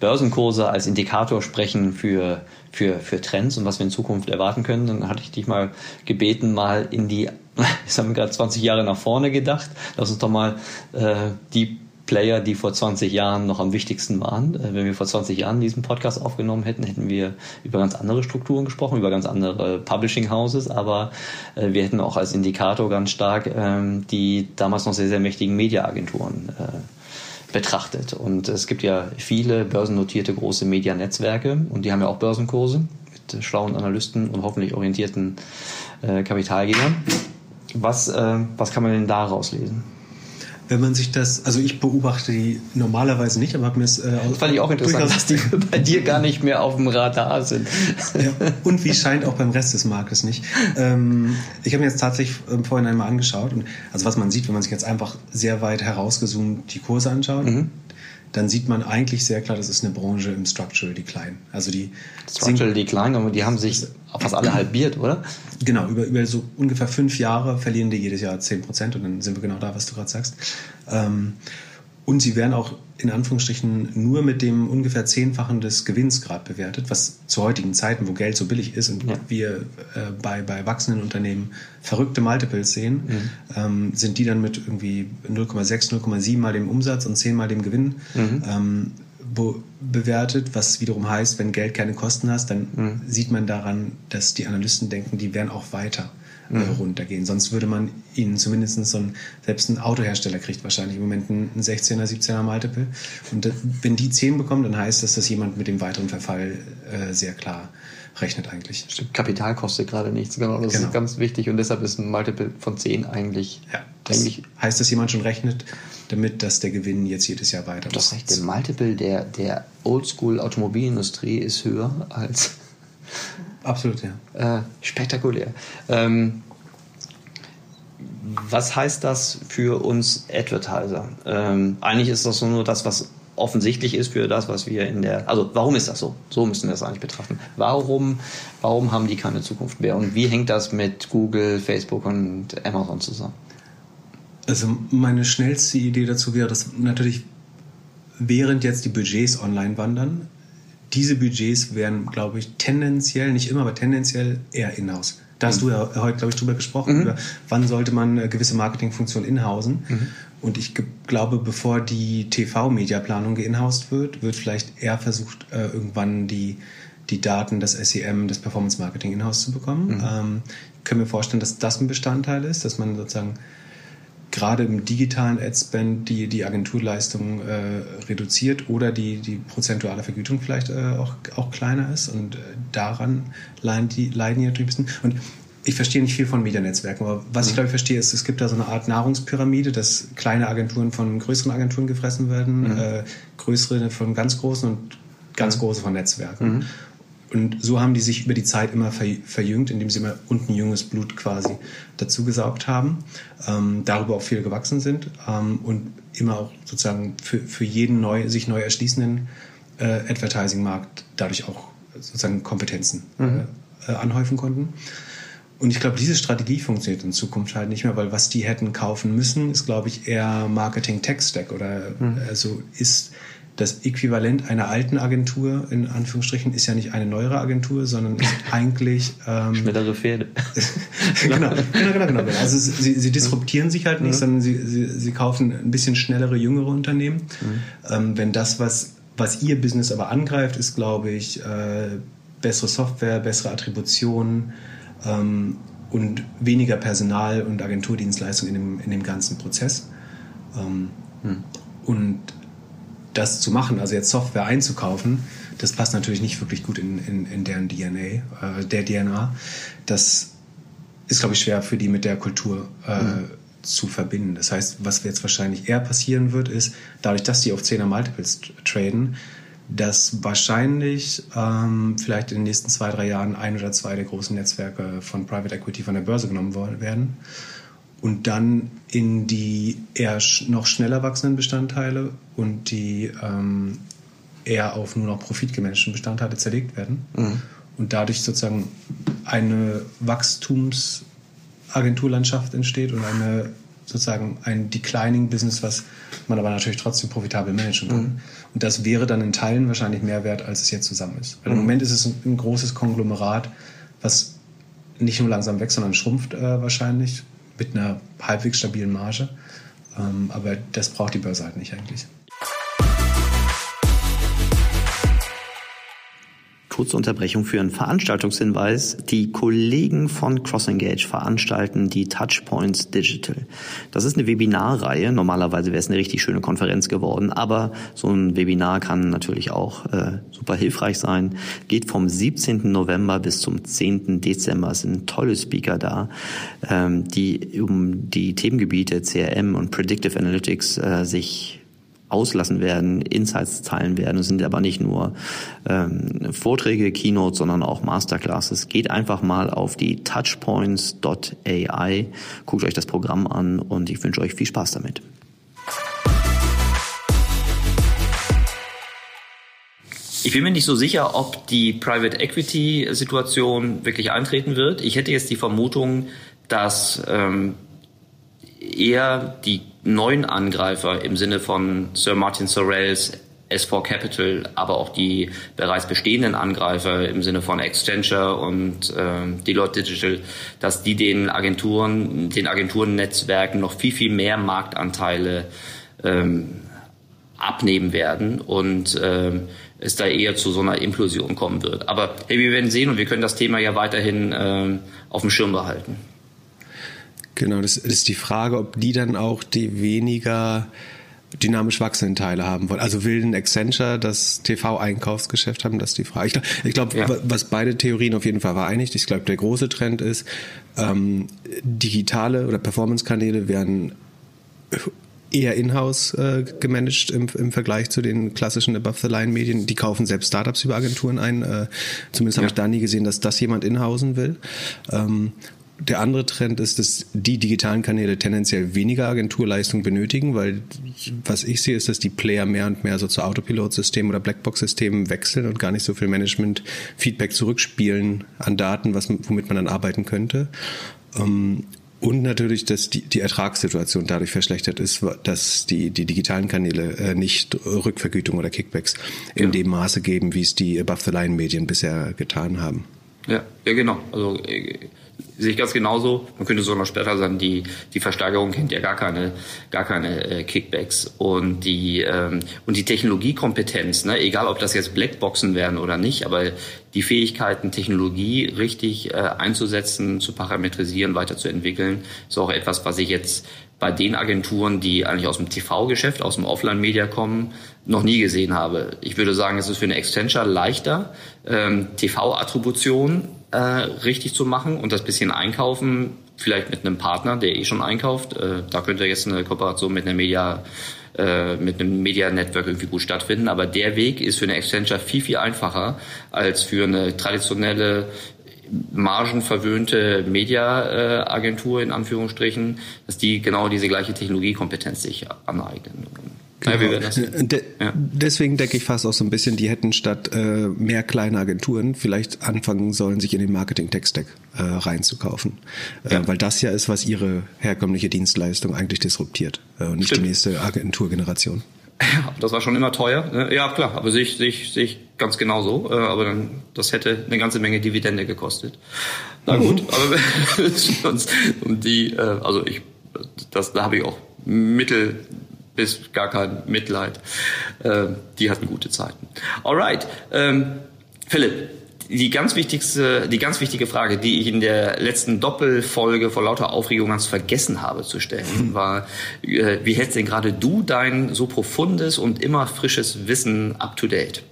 Börsenkurse als Indikator sprechen für, für, für Trends und was wir in Zukunft erwarten können, dann hatte ich dich mal gebeten, mal in die, jetzt haben wir gerade 20 Jahre nach vorne gedacht, lass uns doch mal äh, die Player, die vor 20 Jahren noch am wichtigsten waren. Äh, wenn wir vor 20 Jahren diesen Podcast aufgenommen hätten, hätten wir über ganz andere Strukturen gesprochen, über ganz andere Publishing Houses, aber äh, wir hätten auch als Indikator ganz stark ähm, die damals noch sehr, sehr mächtigen Mediaagenturen äh, betrachtet. Und es gibt ja viele börsennotierte große Medianetzwerke und die haben ja auch Börsenkurse mit schlauen Analysten und hoffentlich orientierten Kapitalgebern. Was, was kann man denn daraus lesen? Wenn man sich das, also ich beobachte die normalerweise nicht, aber habe mir es äh, das fand ich auch interessant, dass die bei dir gar nicht mehr auf dem Radar sind. Ja, und wie scheint auch beim Rest des Marktes nicht. Ähm, ich habe mir jetzt tatsächlich ähm, vorhin einmal angeschaut und also was man sieht, wenn man sich jetzt einfach sehr weit herausgezoomt die Kurse anschaut, mhm dann sieht man eigentlich sehr klar, das ist eine Branche im Structural Decline. Also die Structural Decline, die haben sich fast alle halbiert, oder? Genau, über, über so ungefähr fünf Jahre verlieren die jedes Jahr 10 Prozent und dann sind wir genau da, was du gerade sagst. Ähm, und sie werden auch in Anführungsstrichen nur mit dem ungefähr Zehnfachen des Gewinns gerade bewertet, was zu heutigen Zeiten, wo Geld so billig ist und ja. wir äh, bei, bei wachsenden Unternehmen verrückte Multiples sehen, mhm. ähm, sind die dann mit irgendwie 0,6, 0,7 mal dem Umsatz und 10 mal dem Gewinn mhm. ähm, bewertet, was wiederum heißt, wenn Geld keine Kosten hast, dann mhm. sieht man daran, dass die Analysten denken, die werden auch weiter mhm. runtergehen. Sonst würde man ihnen zumindest so ein, selbst ein Autohersteller kriegt wahrscheinlich im Moment ein 16er, 17er Multiple. Und wenn die 10 bekommen, dann heißt das, dass jemand mit dem weiteren Verfall äh, sehr klar rechnet eigentlich. Stimmt, Kapital kostet gerade nichts, genau. Das genau. ist ganz wichtig und deshalb ist ein Multiple von 10 eigentlich. Ja, das eigentlich heißt, dass jemand schon rechnet, damit dass der Gewinn jetzt jedes Jahr weiter Das heißt, der Multiple der, der Oldschool-Automobilindustrie ist höher als Absolut, ja. Äh, spektakulär. Ähm, was heißt das für uns Advertiser? Ähm, eigentlich ist das nur das, was offensichtlich ist für das, was wir in der. Also, warum ist das so? So müssen wir das eigentlich betrachten. Warum, warum haben die keine Zukunft mehr? Und wie hängt das mit Google, Facebook und Amazon zusammen? Also, meine schnellste Idee dazu wäre, dass natürlich während jetzt die Budgets online wandern, diese Budgets werden, glaube ich, tendenziell, nicht immer, aber tendenziell eher in-house. Da hast mhm. du ja heute, glaube ich, drüber gesprochen, mhm. über wann sollte man äh, gewisse Marketingfunktionen inhausen. Mhm. Und ich glaube, bevor die TV-Mediaplanung geinhoused wird, wird vielleicht eher versucht, äh, irgendwann die, die Daten, das SEM, das Performance Marketing in-house zu bekommen. Mhm. Ähm, können wir vorstellen, dass das ein Bestandteil ist, dass man sozusagen gerade im digitalen Ad-Spend die, die Agenturleistung äh, reduziert oder die, die prozentuale Vergütung vielleicht äh, auch, auch kleiner ist und äh, daran leiden die, leiden die natürlich ein bisschen. Und ich verstehe nicht viel von Medianetzwerken, aber was mhm. ich glaube ich verstehe, ist, es gibt da so eine Art Nahrungspyramide, dass kleine Agenturen von größeren Agenturen gefressen werden, mhm. äh, größere von ganz großen und ganz mhm. große von Netzwerken. Mhm. Und so haben die sich über die Zeit immer verjüngt, indem sie immer unten junges Blut quasi dazugesaugt haben, ähm, darüber auch viel gewachsen sind ähm, und immer auch sozusagen für, für jeden neu, sich neu erschließenden äh, Advertising-Markt dadurch auch sozusagen Kompetenzen mhm. äh, anhäufen konnten. Und ich glaube, diese Strategie funktioniert in Zukunft halt nicht mehr, weil was die hätten kaufen müssen, ist, glaube ich, eher Marketing-Tech-Stack oder mhm. also ist das Äquivalent einer alten Agentur, in Anführungsstrichen, ist ja nicht eine neuere Agentur, sondern ist eigentlich... Ähm, Schnellere Pferde. genau, genau, genau, genau. Also sie, sie disruptieren sich halt nicht, mhm. sondern sie, sie, sie kaufen ein bisschen schnellere, jüngere Unternehmen. Mhm. Ähm, wenn das, was, was ihr Business aber angreift, ist, glaube ich, äh, bessere Software, bessere Attribution ähm, und weniger Personal und Agenturdienstleistung in dem, in dem ganzen Prozess. Ähm, mhm. Und das zu machen, also jetzt Software einzukaufen, das passt natürlich nicht wirklich gut in, in, in deren DNA, äh, der DNA. Das ist, glaube ich, schwer für die mit der Kultur äh, mhm. zu verbinden. Das heißt, was jetzt wahrscheinlich eher passieren wird, ist, dadurch, dass die auf 10er Multiples traden, dass wahrscheinlich ähm, vielleicht in den nächsten zwei, drei Jahren ein oder zwei der großen Netzwerke von Private Equity von der Börse genommen werden und dann in die eher noch schneller wachsenden Bestandteile und die ähm, eher auf nur noch profitgemanagten Bestandteile zerlegt werden mhm. und dadurch sozusagen eine Wachstumsagenturlandschaft entsteht und eine sozusagen ein declining Business, was man aber natürlich trotzdem profitabel managen kann. Mhm. Und das wäre dann in Teilen wahrscheinlich mehr wert, als es jetzt zusammen ist. Weil im mhm. Moment ist es ein, ein, großes Konglomerat, was nicht nur langsam wächst, sondern schrumpft äh, wahrscheinlich mit einer halbwegs stabilen Marge. Ähm, aber das braucht die Börse halt nicht eigentlich. Kurze Unterbrechung für einen Veranstaltungshinweis. Die Kollegen von CrossEngage veranstalten die Touchpoints Digital. Das ist eine Webinarreihe. Normalerweise wäre es eine richtig schöne Konferenz geworden, aber so ein Webinar kann natürlich auch äh, super hilfreich sein. Geht vom 17. November bis zum 10. Dezember. Es sind tolle Speaker da, ähm, die um die Themengebiete CRM und Predictive Analytics äh, sich auslassen werden, Insights teilen werden. Es sind aber nicht nur ähm, Vorträge, Keynotes, sondern auch Masterclasses. Geht einfach mal auf die touchpoints.ai, guckt euch das Programm an und ich wünsche euch viel Spaß damit. Ich bin mir nicht so sicher, ob die Private Equity Situation wirklich eintreten wird. Ich hätte jetzt die Vermutung, dass ähm, eher die neuen Angreifer im Sinne von Sir Martin Sorrells S4 Capital, aber auch die bereits bestehenden Angreifer im Sinne von Accenture und äh, Deloitte Digital, dass die den Agenturen, den Agenturennetzwerken noch viel, viel mehr Marktanteile ähm, abnehmen werden und ähm, es da eher zu so einer Implosion kommen wird. Aber hey, wir werden sehen und wir können das Thema ja weiterhin ähm, auf dem Schirm behalten. Genau, das ist die Frage, ob die dann auch die weniger dynamisch wachsenden Teile haben wollen. Also will ein Accenture das TV-Einkaufsgeschäft haben, das ist die Frage. Ich glaube, glaub, ja. was beide Theorien auf jeden Fall vereinigt, ich glaube, der große Trend ist, ähm, digitale oder Performance-Kanäle werden eher in-house äh, gemanagt im, im Vergleich zu den klassischen Above-the-Line-Medien. Die kaufen selbst Startups über Agenturen ein. Äh, zumindest ja. habe ich da nie gesehen, dass das jemand in-hausen will. Ähm, der andere Trend ist, dass die digitalen Kanäle tendenziell weniger Agenturleistung benötigen, weil was ich sehe, ist, dass die Player mehr und mehr so zu Autopilot-Systemen oder Blackbox-Systemen wechseln und gar nicht so viel Management-Feedback zurückspielen an Daten, was, womit man dann arbeiten könnte. Ähm, Und natürlich, dass die, die Ertragssituation dadurch verschlechtert ist, dass die, die digitalen Kanäle äh, nicht Rückvergütung oder Kickbacks in ja. dem Maße geben, wie es die Above-the-Line-Medien bisher getan haben. Ja, ja genau. Also äh, sehe ich ganz genauso. Man könnte sogar noch später sagen, die, die Versteigerung kennt ja gar keine, gar keine äh, Kickbacks. Und die, ähm, und die Technologiekompetenz, ne, egal ob das jetzt Blackboxen werden oder nicht, aber die Fähigkeiten, Technologie richtig äh, einzusetzen, zu parametrisieren, weiterzuentwickeln, ist auch etwas, was ich jetzt bei den Agenturen, die eigentlich aus dem TV-Geschäft, aus dem Offline-Media kommen, noch nie gesehen habe. Ich würde sagen, es ist für eine Accenture leichter, ähm, TV-Attribution äh, richtig zu machen und das bisschen einkaufen, vielleicht mit einem Partner, der eh schon einkauft. Äh, da könnte jetzt eine Kooperation mit einer Media äh, mit einem Media Network irgendwie gut stattfinden. Aber der Weg ist für eine Accenture viel, viel einfacher als für eine traditionelle margenverwöhnte Media-Agentur in Anführungsstrichen, dass die genau diese gleiche Technologiekompetenz sich aneignen. Genau. Ja, De ja. Deswegen denke ich fast auch so ein bisschen, die hätten statt äh, mehr kleine Agenturen vielleicht anfangen sollen, sich in den Marketing-Tech-Stack äh, reinzukaufen. Äh, ja. Äh, weil das ja ist, was ihre herkömmliche Dienstleistung eigentlich disruptiert äh, und nicht Stimmt. die nächste Agenturgeneration. Ja, das war schon immer teuer. Ne? Ja, klar, aber sehe ich, sehe ich, sehe ich ganz genauso. Äh, aber dann, das hätte eine ganze Menge Dividende gekostet. Na gut, mhm. aber um die, äh, also ich, das, da habe ich auch Mittel bis gar kein Mitleid. Äh, die hatten gute Zeiten. Alright, ähm, Philipp, die ganz wichtigste, die ganz wichtige Frage, die ich in der letzten Doppelfolge vor lauter Aufregung ganz vergessen habe zu stellen, war, äh, wie hältst denn gerade du dein so profundes und immer frisches Wissen up to date?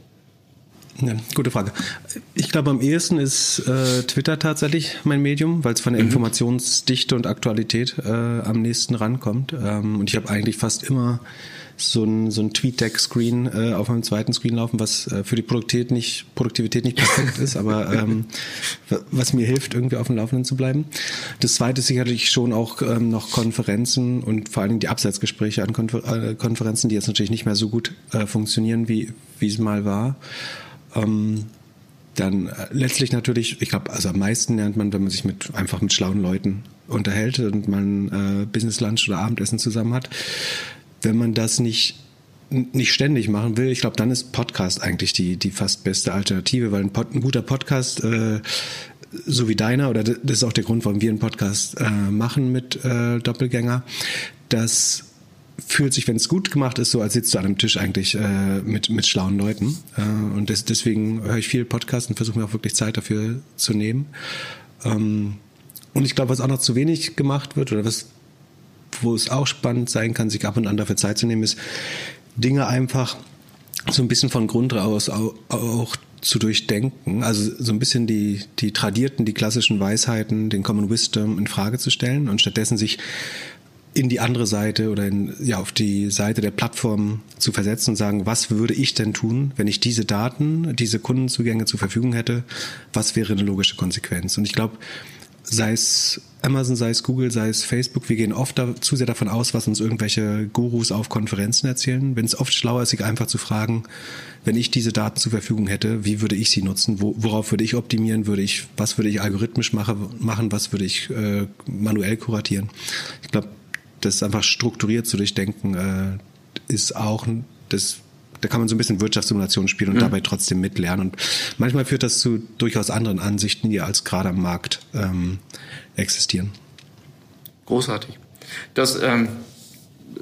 Ja, gute Frage. Ich glaube, am ehesten ist äh, Twitter tatsächlich mein Medium, weil es von der mhm. Informationsdichte und Aktualität äh, am nächsten rankommt. Ähm, und ich habe eigentlich fast immer so ein, so ein Tweet-Deck-Screen äh, auf meinem zweiten Screen laufen, was äh, für die Produktivität nicht, Produktivität nicht perfekt ist, aber ähm, was mir hilft, irgendwie auf dem Laufenden zu bleiben. Das zweite ist sicherlich schon auch ähm, noch Konferenzen und vor allen Dingen die Abseitsgespräche an Konfer äh, Konferenzen, die jetzt natürlich nicht mehr so gut äh, funktionieren, wie wie es mal war. Ähm, dann äh, letztlich natürlich, ich glaube, also am meisten lernt man, wenn man sich mit einfach mit schlauen Leuten unterhält und man äh, Business Lunch oder Abendessen zusammen hat. Wenn man das nicht nicht ständig machen will, ich glaube, dann ist Podcast eigentlich die die fast beste Alternative, weil ein, Pod, ein guter Podcast äh, so wie deiner oder das ist auch der Grund, warum wir einen Podcast äh, machen mit äh, Doppelgänger, dass fühlt sich, wenn es gut gemacht ist, so als sitzt du an einem Tisch eigentlich äh, mit, mit schlauen Leuten. Äh, und das, deswegen höre ich viel Podcasts und versuche mir auch wirklich Zeit dafür zu nehmen. Ähm, und ich glaube, was auch noch zu wenig gemacht wird oder was, wo es auch spannend sein kann, sich ab und an dafür Zeit zu nehmen, ist Dinge einfach so ein bisschen von Grund aus auch, auch zu durchdenken, also so ein bisschen die, die tradierten, die klassischen Weisheiten, den Common Wisdom in Frage zu stellen und stattdessen sich in die andere Seite oder in, ja, auf die Seite der Plattform zu versetzen und sagen, was würde ich denn tun, wenn ich diese Daten, diese Kundenzugänge zur Verfügung hätte? Was wäre eine logische Konsequenz? Und ich glaube, sei es Amazon, sei es Google, sei es Facebook, wir gehen oft da, zu sehr davon aus, was uns irgendwelche Gurus auf Konferenzen erzählen. Wenn es oft schlauer ist, sich einfach zu fragen, wenn ich diese Daten zur Verfügung hätte, wie würde ich sie nutzen? Wo, worauf würde ich optimieren? Würde ich, was würde ich algorithmisch mache, machen? Was würde ich äh, manuell kuratieren? Ich glaube, das einfach strukturiert zu durchdenken, äh, ist auch das da kann man so ein bisschen Wirtschaftssimulation spielen und mhm. dabei trotzdem mitlernen. Und manchmal führt das zu durchaus anderen Ansichten, die als gerade am Markt ähm, existieren. Großartig. Das ähm,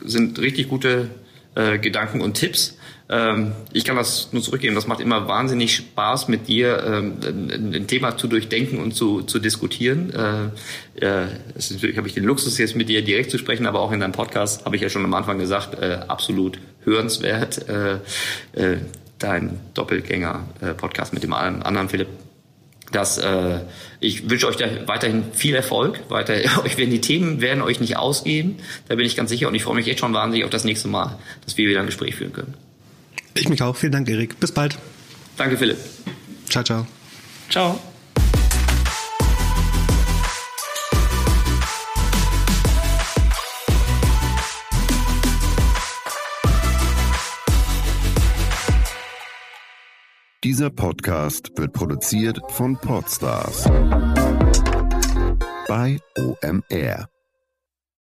sind richtig gute äh, Gedanken und Tipps. Ähm, ich kann das nur zurückgeben. Das macht immer wahnsinnig Spaß, mit dir ähm, ein Thema zu durchdenken und zu, zu diskutieren. Äh, äh, natürlich habe ich den Luxus, jetzt mit dir direkt zu sprechen, aber auch in deinem Podcast habe ich ja schon am Anfang gesagt, äh, absolut hörenswert. dein Doppelgänger-Podcast mit dem anderen Philipp das, äh, ich wünsche euch da weiterhin viel Erfolg. Weiter, euch werden die Themen werden euch nicht ausgehen. Da bin ich ganz sicher und ich freue mich jetzt schon wahnsinnig auf das nächste Mal, dass wir wieder ein Gespräch führen können. Ich mich auch. Vielen Dank, Erik. Bis bald. Danke, Philipp. Ciao, ciao. Ciao. Dieser Podcast wird produziert von Podstars bei OMR.